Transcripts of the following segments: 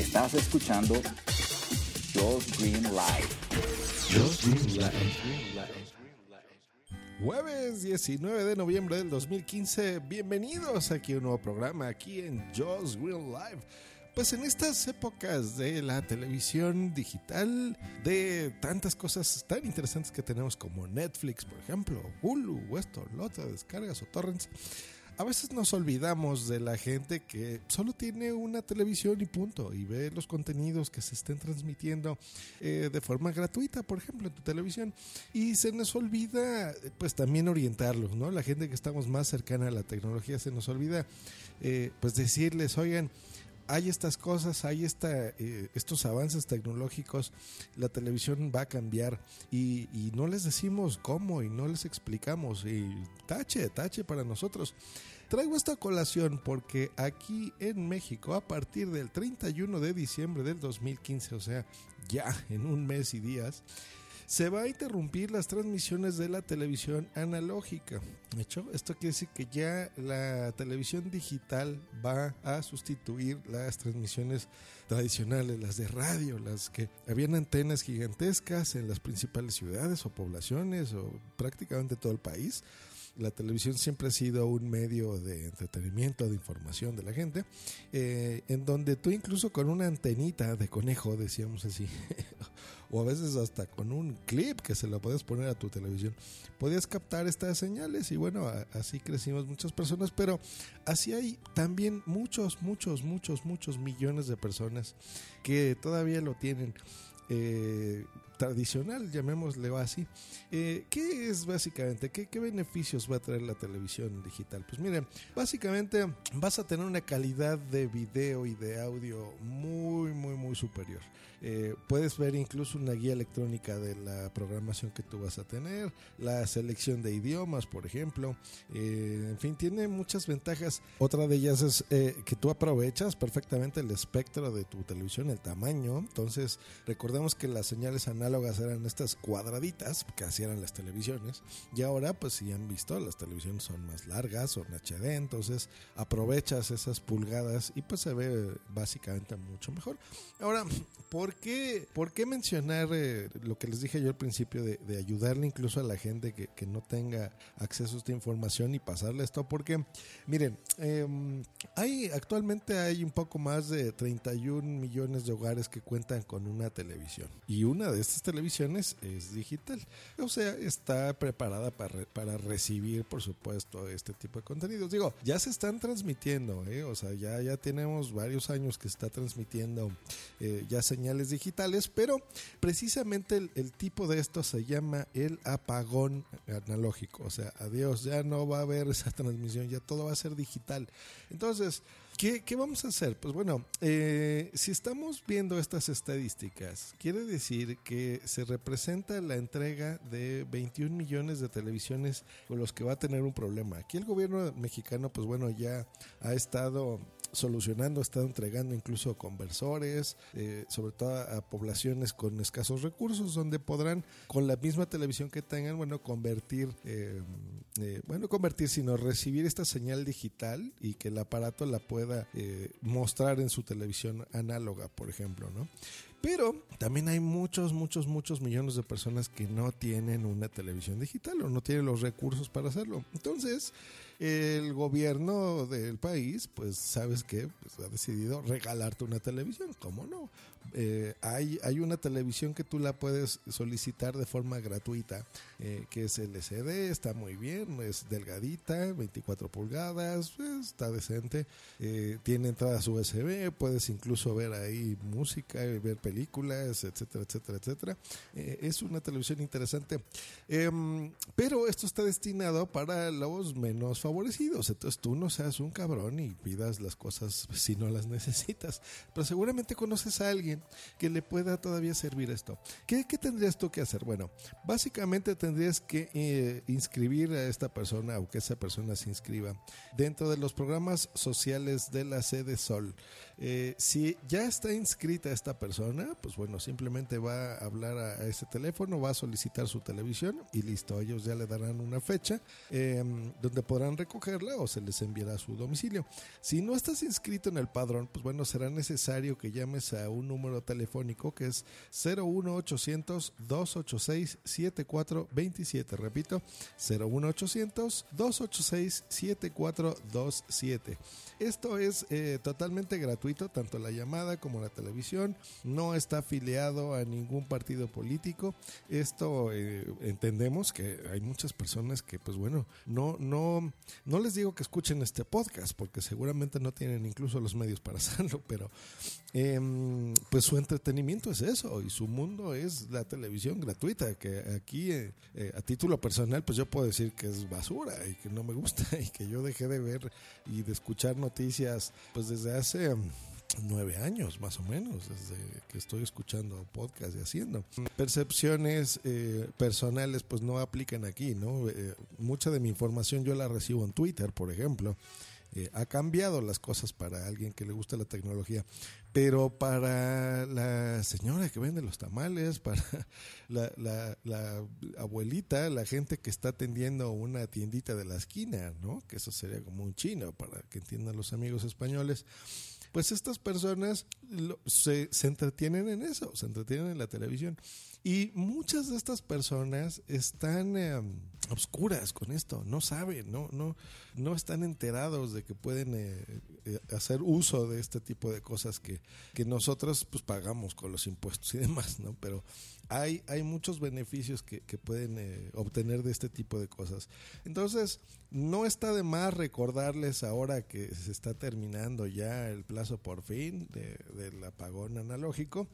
Estás escuchando Josh Green Live. Josh Green Live. Jueves 19 de noviembre del 2015, bienvenidos aquí a un nuevo programa aquí en Josh Green Live. Pues en estas épocas de la televisión digital, de tantas cosas tan interesantes que tenemos como Netflix, por ejemplo, Hulu, esto, lo otro, descargas o torrents, a veces nos olvidamos de la gente que solo tiene una televisión y punto, y ve los contenidos que se estén transmitiendo eh, de forma gratuita, por ejemplo, en tu televisión, y se nos olvida, pues también orientarlos, ¿no? La gente que estamos más cercana a la tecnología se nos olvida, eh, pues decirles, oigan, hay estas cosas, hay esta, eh, estos avances tecnológicos, la televisión va a cambiar y, y, no les decimos cómo y no les explicamos y tache, tache para nosotros. Traigo esta colación porque aquí en México a partir del 31 de diciembre del 2015, o sea, ya en un mes y días, se va a interrumpir las transmisiones de la televisión analógica. De hecho, esto quiere decir que ya la televisión digital va a sustituir las transmisiones tradicionales, las de radio, las que habían antenas gigantescas en las principales ciudades o poblaciones o prácticamente todo el país la televisión siempre ha sido un medio de entretenimiento, de información de la gente, eh, en donde tú incluso con una antenita de conejo, decíamos así, o a veces hasta con un clip que se lo puedes poner a tu televisión, podías captar estas señales y bueno, así crecimos muchas personas, pero así hay también muchos, muchos, muchos, muchos millones de personas que todavía lo tienen. Eh, tradicional, llamémosle así. Eh, ¿Qué es básicamente? ¿Qué, ¿Qué, beneficios va a traer la televisión digital? Pues miren, básicamente vas a tener una calidad de video y de audio muy, muy, muy superior. Eh, puedes ver incluso una guía electrónica de la programación que tú vas a tener, la selección de idiomas, por ejemplo. Eh, en fin, tiene muchas ventajas. Otra de ellas es que tú aprovechas perfectamente el espectro de tu televisión, el tamaño. Entonces, recordemos que las señales análogas eran estas cuadraditas que hacían las televisiones. Y ahora, pues si han visto, las televisiones son más largas, son HD. Entonces, aprovechas esas pulgadas y pues se ve básicamente mucho mejor. Ahora, por ¿por qué, por qué mencionar eh, lo que les dije yo al principio de, ayudarle incluso a la gente que, que, no tenga acceso a esta información y pasarle esto? Porque, miren, em, hay actualmente hay un poco más de 31 millones de hogares que cuentan con una televisión y una de estas televisiones es digital. O sea, está preparada para, para recibir, por supuesto, este tipo de contenidos. Digo, ya se están transmitiendo, ¿eh? o sea, ya, ya tenemos varios años que está transmitiendo eh, ya señales digitales, pero precisamente el, tipo de esto se llama el apagón analógico. O sea, adiós, ya no va a haber esa transmisión, ya todo va a ser digital. Entonces, ¿Qué, vamos a hacer? Pues bueno, eh, si estamos viendo estas estadísticas, quiere decir que se representa la entrega de 21 millones de televisiones con los que va a tener un problema. Aquí el gobierno mexicano, pues bueno, ya ha estado solucionando, ha estado entregando incluso conversores, eh, sobre todo a, poblaciones con escasos recursos, donde podrán con la misma televisión que tengan, bueno, convertir, eh, eh, bueno, convertir, sino recibir esta señal digital y que el aparato la pueda mostrar en su televisión análoga, por ejemplo, ¿no? Pero también hay muchos, muchos, muchos millones de personas que no tienen una televisión digital o no tienen los recursos para hacerlo. Entonces, el gobierno del país, pues, ¿sabes qué? Pues ha decidido regalarte una televisión. ¿Cómo no? Eh, hay, hay una televisión que tú la puedes solicitar de forma gratuita, eh, que es LCD, está muy bien, es delgadita, 24 pulgadas, está decente, eh, tiene entradas USB, puedes incluso ver ahí música, ver películas, etcétera, etcétera, etcétera. es una televisión interesante, em, pero esto está destinado para los menos favorecidos, entonces tú no seas un cabrón y pidas las cosas si no las necesitas, pero seguramente conoces a alguien que le pueda todavía servir esto. ¿Qué, tendrías tú que hacer? Bueno, básicamente tendrías que eh, inscribir a esta persona o que esa persona se inscriba dentro de los programas sociales de la sede Sol. Eh, si ya está inscrita esta persona, pues bueno, simplemente va a hablar a, ese teléfono, va a solicitar su televisión y listo, ellos ya le darán una fecha em, donde podrán recogerla o se les enviará a su domicilio. Si no estás inscrito en el padrón, pues bueno, será necesario que llames a un número telefónico que es 01800 286 7427. Repito, 01800 286 7427. Esto es eh, totalmente gratuito, tanto la llamada como la televisión. No está afiliado a ningún partido político. Esto eh, entendemos que hay muchas personas que, pues bueno, no, no, no les digo que escuchen este podcast, porque seguramente no tienen incluso los medios para hacerlo, pero em, pues su entretenimiento es eso y su mundo es la televisión gratuita, que aquí eh, a título personal, pues yo puedo decir que es basura y que no me gusta y que yo dejé de ver y de escuchar noticias pues desde hace mm, nueve años más o menos desde que estoy escuchando podcast y haciendo. Percepciones eh, personales pues no aplican aquí no eh, mucha de mi información yo la recibo en Twitter por ejemplo. Eh, ha cambiado las cosas para alguien que le gusta la tecnología, pero para la señora que vende los tamales, para la, la, abuelita, la gente que está atendiendo una tiendita de la esquina, ¿no? Que eso sería como un chino para que entiendan los amigos españoles pues estas personas se, se, entretienen en eso, se entretienen en la televisión. Y muchas de estas personas están eh, obscuras con esto, no saben, no, no, no están enterados de que pueden eh, eh, hacer uso de este tipo de cosas que, que nosotros pues pagamos con los impuestos y demás, ¿no? Pero hay, hay muchos beneficios que, que pueden obtener de este tipo de cosas. Entonces, no está de más recordarles ahora que se está terminando ya el plazo por fin de, del apagón analógico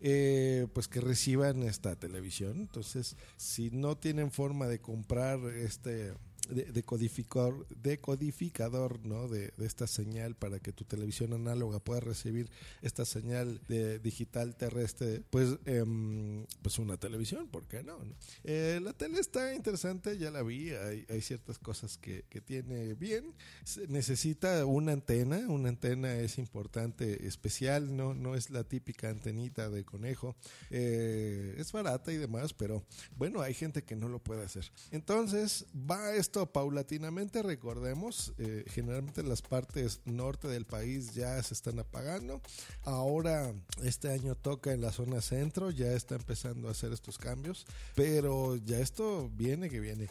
eh, pues que reciban esta televisión. Entonces, si no tienen forma de comprar este de, decodificador, decodificador ¿no? De, esta señal para que tu televisión análoga pueda recibir esta señal de digital terrestre, pues, em, pues una televisión, ¿por qué no? Eh, la tele está interesante, ya la vi, hay, hay ciertas cosas que, que, tiene bien. necesita una antena, una antena es importante, especial, no, no es la típica antenita de conejo. Eh, es barata y demás, pero bueno, hay gente que no lo puede hacer. Entonces, va esto paulatinamente, recordemos, eh, generalmente las partes norte del país ya se están apagando. Ahora, este año toca en la zona centro, ya está empezando a hacer estos cambios, pero ya esto viene que viene.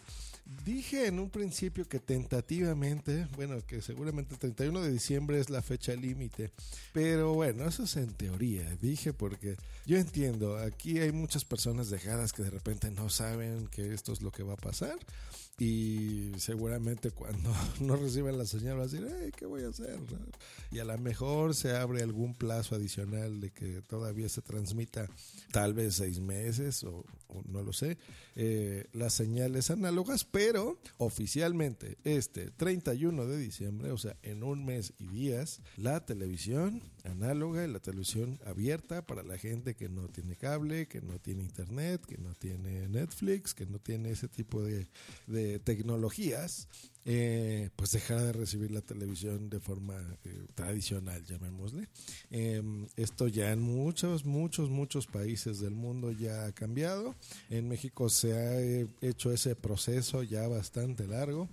Dije en un principio que tentativamente, bueno, que seguramente el 31 de diciembre es la fecha límite, pero bueno, eso es en teoría, dije porque yo entiendo, aquí hay muchas personas dejadas que de repente no saben que esto es lo que va a pasar y seguramente cuando no reciban la señal va a decir, ¿qué voy a hacer? Y a lo mejor se abre algún plazo adicional de que todavía se transmita tal vez seis meses o, no lo sé, eh, las señales análogas, pero oficialmente este 31 de diciembre, o sea, en un mes y días, la televisión análoga y la televisión abierta para la gente que no tiene cable, que no tiene internet, que no tiene Netflix, que no tiene ese tipo de, de tecnologías, eh, pues dejará de recibir la televisión de forma eh, tradicional, llamémosle. Em, esto ya en muchos, muchos, muchos países del mundo ya ha cambiado. En México se ha eh, hecho ese proceso ya bastante largo.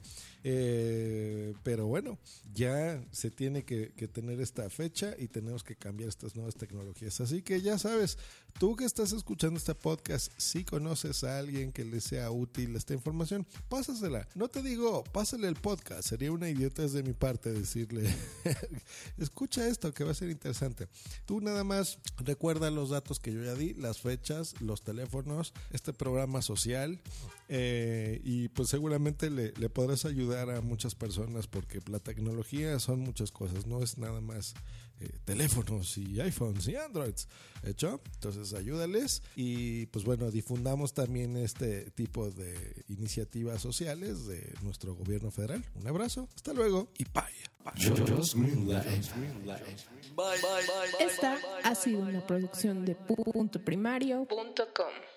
Eh, pero bueno, ya se tiene que, tener esta fecha y tenemos que cambiar estas nuevas tecnologías. Así que ya sabes, tú que estás escuchando este podcast, si conoces a alguien que le sea útil esta información, pásasela. No te digo, pásale el podcast. Sería una idiota de mi parte decirle, escucha esto que va a ser interesante. Tú nada más recuerda los datos que yo ya di, las fechas, los teléfonos, este programa social eh, y pues seguramente le, le podrás ayudar a muchas personas porque la tecnología son muchas cosas, no es nada más eh, teléfonos y iPhones y Androids. ¿Hecho? Entonces ayúdales y pues bueno, difundamos también este tipo de iniciativas sociales de nuestro gobierno federal. Un abrazo, hasta luego y bye. Esta ha sido una producción de puntoprimario.com.